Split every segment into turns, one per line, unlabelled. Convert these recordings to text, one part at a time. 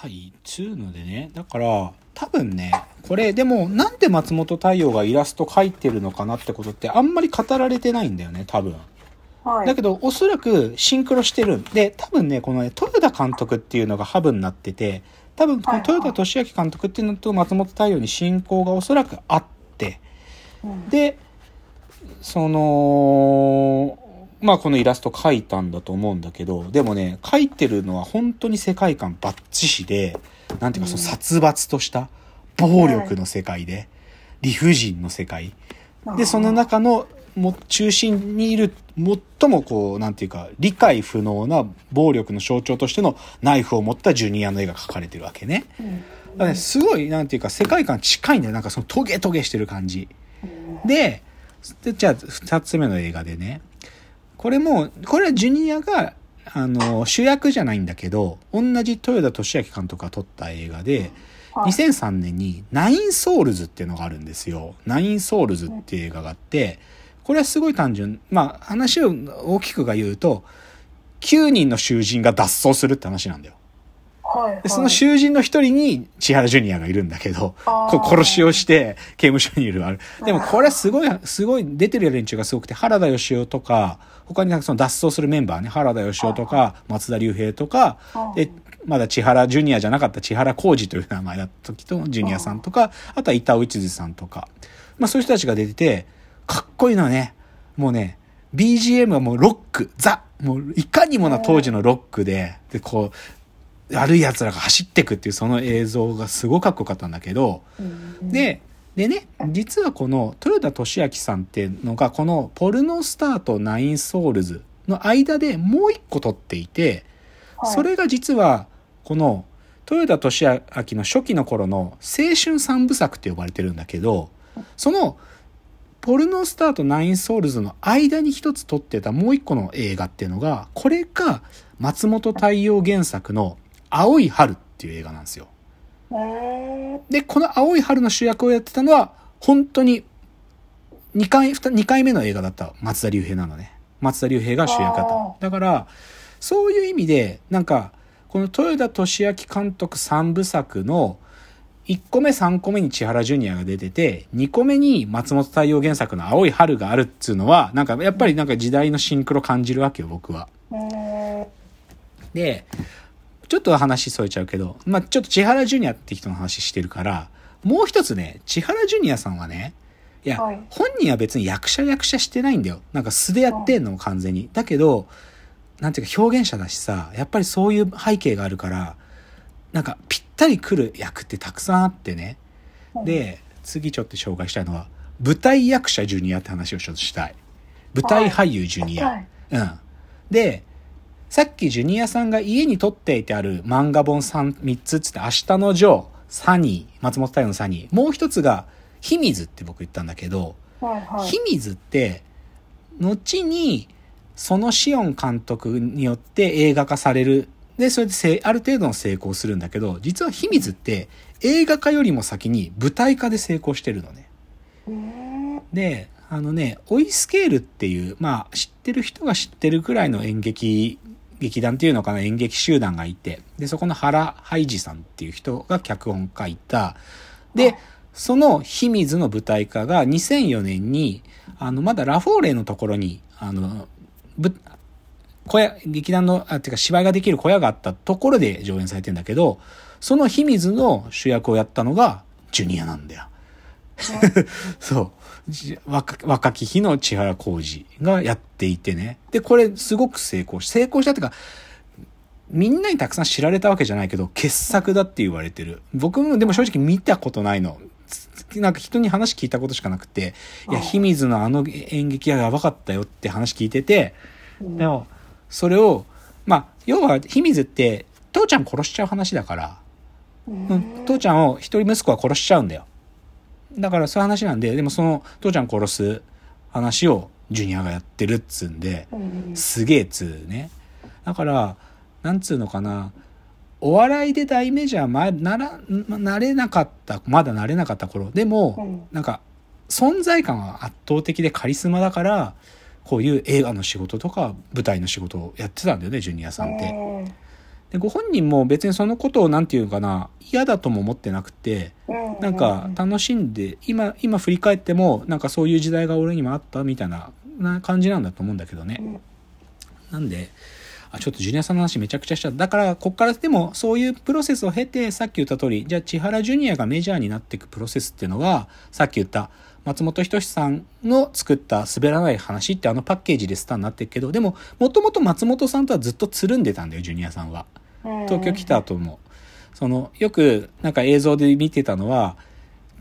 はい、つうのでね、だから、多分ね、これ、でも、なんで松本太陽がイラスト描いてるのかなってことって、あんまり語られてないんだよね、多分。
はい。
だけど、おそらくシンクロしてる。んで、多分ね、このね、豊田監督っていうのがハブになってて、多分、この豊田俊明監督っていうのと松本太陽に親交がおそらくあって、
うん。
で、その、まあこのイラスト描いたんだと思うんだけど、でもね、描いてるのは本当に世界観バッチシで、なんていうかその殺伐とした暴力の世界で、理不尽の世界。で、その中のも中心にいる最もこう、なんていうか、理解不能な暴力の象徴としてのナイフを持ったジュニアの絵が描かれてるわけね。ね、すごい、なんていうか、世界観近いんだよ。なんかそのトゲトゲしてる感じ。で、でじゃあ、二つ目の映画でね、これも、これはジュニアが、あの、主役じゃないんだけど、同じ豊田俊明監督が撮った映画で、
はい
2003年にナインソウルズっていうのがあるんですよ。ナインソウルズっていう映画があって、これはすごい単純。まあ、話を大きくが言うと、9人の囚人が脱走するって話なんだよ。
はいはい。
でその囚人の一人に千原ジュニアがいるんだけど、こう殺しをして刑務所にいるある。でもこれすごい、すごい出てる連中がすごくて、原田義雄とか、他にその脱走するメンバーね、原田義雄とか、松田龍平とか、で、まだ千原ジュニアじゃなかった千原浩二という名前だった時と、ジュニアさんとか、あとは板尾一二さんとか、まあそういう人たちが出てて、かっこいいのはね、もうね、BGM はもうロック、ザ。もういかにもな当時のロックで、で、こう、悪い奴らが走ってくっていうその映像がすごくかっこよかったんだけど、
うん、
で、でね、実はこの豊田俊明さんっていうのが、このポルノスターとナインソウルズの間でもう一個撮っていて、
はい。
それが実は、この豊田俊明の初期の頃の青春三部作って呼ばれてるんだけど、そのポルノスターとナインソウルズの間に一つ撮ってたもう一個の映画っていうのが、これが松本太陽原作の青い春っていう映画なんですよ。で、この青い春の主役をやってたのは、本当に2回、2回目の映画だった松田龍平なのね。松田龍平が主役だったの。だから、そういう意味で、なんか、この豊田俊明監督3部作の1個目3個目に千原ジュニアが出てて、2個目に松本太陽原作の青い春があるっつうのは、なんかやっぱりなんか時代のシンクロ感じるわけよ、僕は。で、ちょっと話添えちゃうけど、まあ、ちょっと千原ジュニアって人の話してるから、もう一つね、千原ジュニアさんはね、いや、
はい
本人は別に役者役者してないんだよ。なんか素でやってんの、完全に。だけど、なんていうか表現者だしさ、やっぱりそういう背景があるから、なんかぴったり来る役ってたくさんあってね。で、次ちょっと紹介したいのは、舞台役者ジュニアって話をちょっとしたい。舞台俳優ジュニア。
はい
うん。で、さっきジュニアさんが家に撮っていてある漫画本 3, 3つっつって、明日のジョー、サニー、松本太陽のサニー、もう一つが、秘密って僕言ったんだけど、
はいはい
秘密って、後に、そのシオン監督によって映画化される。で、それでせある程度の成功するんだけど、実は秘密って映画化よりも先に舞台化で成功してるのね。で、あのね、オイスケールっていう、まあ、知ってる人が知ってるくらいの演劇、劇団っていうのかな、演劇集団がいて、で、そこの原ハイジさんっていう人が脚本書いた、で、その秘密の舞台化が2004年に、あの、まだラフォーレのところに、あの、ぶ小屋、劇団の、あ、ってか芝居ができる小屋があったところで上演されてんだけど、その秘密の主役をやったのが、ジュニアなんだよ。そう。じ若若き日の千原浩二がやっていてね。で、これすごく成功し、成功したっていうか、みんなにたくさん知られたわけじゃないけど、傑作だって言われてる。僕もでも正直見たことないの。つなんか人に話聞いたことしかなくて、いや、
あ
秘密のあの演劇はやばかったよって話聞いてて、でも、それを、まあ、要は秘密って、父ちゃん殺しちゃう話だから、うん、父ちゃんを一人息子は殺しちゃうんだよ。だからそういう話なんで、でもその父ちゃん殺す話をジュニアがやってるっつうんで、
うん
すげえっつうね。だから、なんつうのかな、お笑いで大メジャーまなら、なれなかった、まだなれなかった頃、でも、なんか、存在感は圧倒的でカリスマだから、こういう映画の仕事とか舞台の仕事をやってたんだよね、ジュニアさんって。でご本人も別にそのことをなんていうのかな嫌だとも思ってなくて
うん。
なんか楽しんで今今振り返ってもなんかそういう時代が俺にもあったみたいなな感じなんだと思うんだけどね。
うん。
なんであちょっとジュニアさんの話めちゃくちゃしちゃっただからこっからでもそういうプロセスを経てさっき言った通りじゃあ千原ジュニアがメジャーになっていくプロセスっていうのはさっき言った松本人志さんの作った滑らない話ってあのパッケージでスターになってるけどでももともと松本さんとはずっとつるんでたんだよジュニアさんは。東京来た後も、その、よくなんか映像で見てたのは、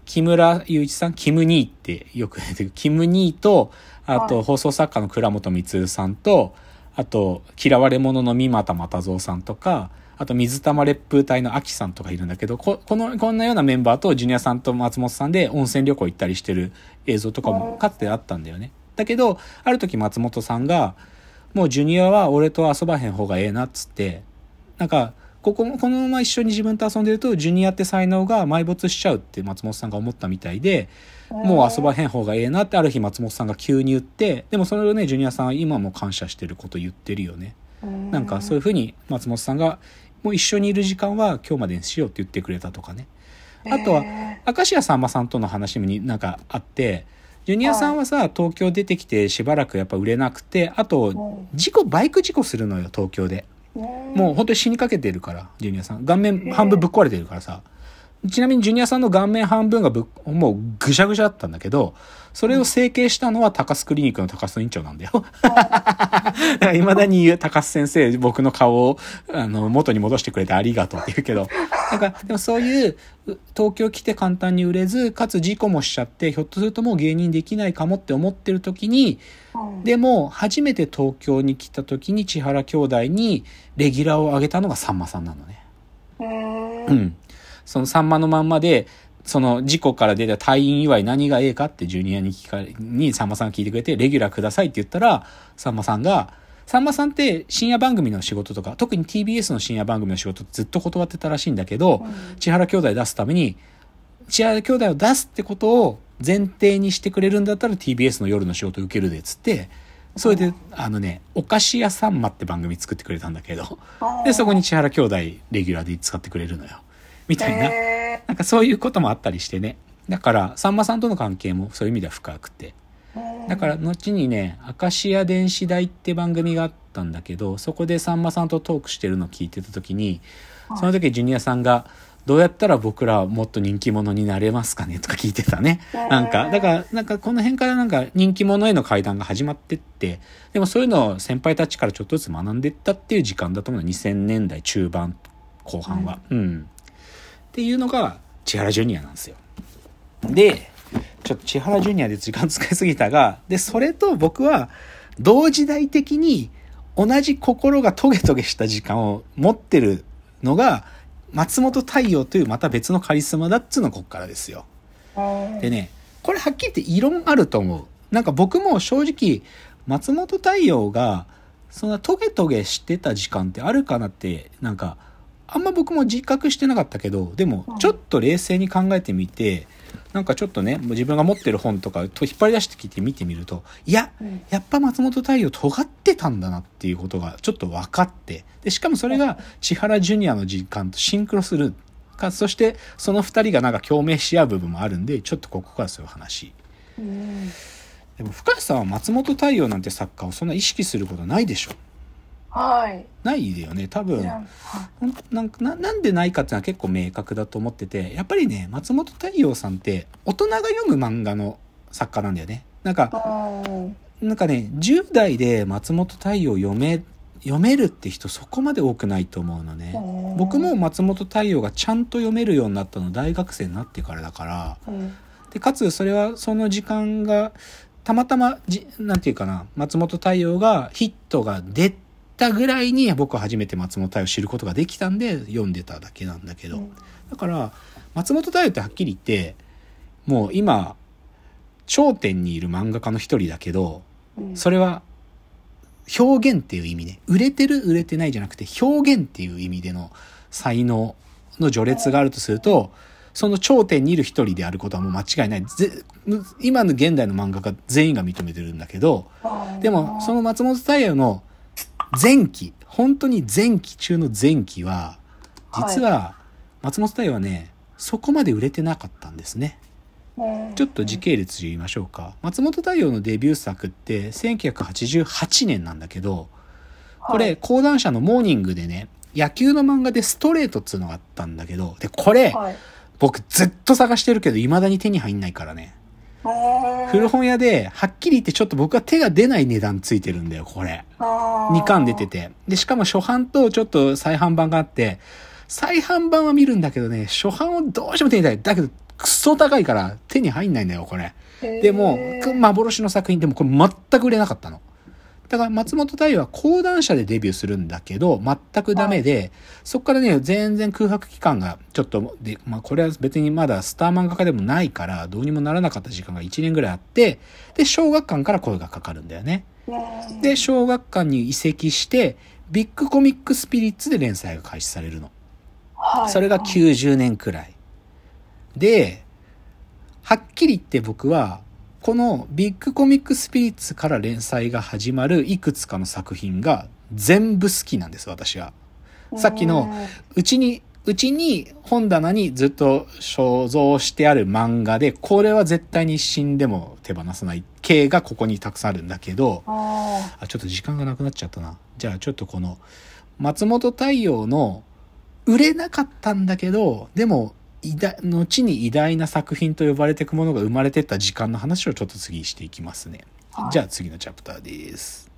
木村雄一さん、キムニーってよく出てくる、キムニーと、あと
はい。
放送作家の倉本光さんと、あと、嫌われ者の三股又蔵さんとか、あと水玉烈風隊の秋さんとかいるんだけど、ここの、こんなようなメンバーとジュニアさんと松本さんで温泉旅行行ったりしてる映像とかもかつてあったんだよね。だけど、ある時松本さんが、もうジュニアは俺と遊ばへん方がええなっつって、なんか、ここも、このまま一緒に自分と遊んでると、ジュニアって才能が埋没しちゃうって松本さんが思ったみたいで、もう遊ばへん方がええなってある日松本さんが急に言って、でもそれをね、ジュニアさんは今も感謝してること言ってるよね。なんかそういうふうに松本さんが、もう一緒にいる時間は今日までにしようって言ってくれたとかね。あとは、明石家さんまさんとの話もになんかあって、ジュニアさんはさ、東京出てきてしばらくやっぱ売れなくて、あと、事故、バイク事故するのよ、東京で。もう本当に死にかけてるから、ジュニアさん。顔面半分ぶっ壊れてるからさ。ちなみにジュニアさんの顔面半分がぶっもうぐしゃぐしゃだったんだけど、それを整形したのは高須クリニックの高須院長なんだよ。いまだに言う高須先生、僕の顔をあの元に戻してくれてありがとうって言うけど、なんかでもそういうう東京来て簡単に売れず、かつ事故もしちゃって、ひょっとするともう芸人できないかもって思ってる時に、でも、初めて東京に来た時に千原兄弟にレギュラーを上げたのがさんまさんなのね。
う
うんん。そのさんまのまんまで、その事故から出た退院祝い何がええかってジュニアに聞かれ、にさんまさんが聞いてくれて、レギュラーくださいって言ったら、さんまさんが、さんまさんって深夜番組の仕事とか、特に TBS の深夜番組の仕事ずっと断ってたらしいんだけど、千原兄弟出すために、千原兄弟を出すってことを前提にしてくれるんだったら TBS の夜の仕事受けるでっつって、それで、あのね、お菓子屋さんまって番組作ってくれたんだけど、で、そこに千原兄弟レギュラーで使ってくれるのよ。みたいな。
へ
なんかそういうこともあったりしてね。だから、さんまさんとの関係もそういう意味では深くて。
ー
だから、後にね、明石家電子台って番組があったんだけど、そこでさんまさんとトークしてるのを聞いてた時に、その時ジュニアさんが、どうやったら僕らはもっと人気者になれますかねとか聞いてたね。なんか、だから、なんかこの辺からなんか人気者への階段が始まってって、でもそういうのを先輩たちからちょっとずつ学んでったっていう時間だと思うの。2000年代中盤、後半は。うん。っていうのが千原ジュニアなんですよ。で、ちょっと千原ジュニアで時間使いすぎたが、で、それと僕は同時代的に同じ心がトゲトゲした時間を持ってるのが松本太陽というまた別のカリスマだっつうのこっからですよ。でね、これはっきり言って異論あると思う。なんか僕も正直、松本太陽が、そんなトゲトゲしてた時間ってあるかなって、なんか、あんま僕も自覚してなかったけど、でも
う、ん。
ちょっと冷静に考えてみて、なんかちょっとね、自分が持ってる本とかと引っ張り出してきて見てみると、いや、
うん。
やっぱ松本太陽尖ってたんだなっていうことがちょっと分かって、で、しかもそれが千原ジュニアの時間とシンクロするか、そしてその二人がなんか共鳴し合う部分もあるんで、ちょっとここからそういう話。
うん。
でも深谷さんは松本太陽なんて作家をそんな意識することないでしょ
はい。
ないでよね多分。なんかななんでないかっていうのは結構明確だと思っててやっぱりね松本太陽さんって大人が読む漫画の作家なんだよね。なんか
うん
なんかね10代で松本太陽読め読めるって人そこまで多くないと思うのね。僕も松本太陽がちゃんと読めるようになったの大学生になってからだから。
うん。
でかつそれはその時間がたまたまじなんていうかな松本太陽がヒットが出たぐらいに僕は初めて松本太陽を知ることができたんで読んでただけなんだけど、
うん。
だから松本太陽ってはっきり言ってもう今頂点にいる漫画家の一人だけど
うん。
それは表現っていう意味ね。売れてる売れてないじゃなくて表現っていう意味での才能の序列があるとするとその頂点にいる一人であることはもう間違いない。ぜ今の現代の漫画家全員が認めてるんだけどでもその松本太陽の前期、本当に前期中の前期は、実は、松本太陽はね、そこまで売れてなかったんですね。
うん
ちょっと時系列で言いましょうか。松本太陽のデビュー作って1988年なんだけど、これ、講談社のモーニングでね、野球の漫画でストレートっつうのがあったんだけど、で、これ、
はい。
僕ずっと探してるけど、未だに手に入んないからね。
はい。
古本屋で、はっきり言ってちょっと僕は手が出ない値段ついてるんだよ、これ。2巻出て
て。
て。で、しかも初版とちょっと再販版があって、再販版は見るんだけどね、初版をどうしても手に入れたい。だけど、クソ高いから手に入んないんだよ、これ。でも、く幻の作品でもこれ全く売れなかったの。だから松本太陽は講談社でデビューするんだけど、全くダメで、そこからね、全然空白期間がちょっと、で、まあこれは別にまだスター漫画家でもないから、どうにもならなかった時間が1年ぐらいあって、で、小学館から声がかかるんだよね。
うん
で、小学館に移籍して、ビッグコミックスピリッツで連載が開始されるの。
はい
それが90年くらい。で、はっきり言って僕は、このビッグコミックスピリッツから連載が始まるいくつかの作品が全部好きなんです、私は。さっきのうちに、うちに本棚にずっと所蔵してある漫画で、これは絶対に死んでも手放さない系がここにたくさんあるんだけど、
あ
あ、ちょっと時間がなくなっちゃったな。じゃあちょっとこの、松本太陽の、売れなかったんだけど、でも、偉大、後に偉大な作品と呼ばれていくものが生まれてった時間の話をちょっと次していきますね。
はい
じゃあ次のチャプターです。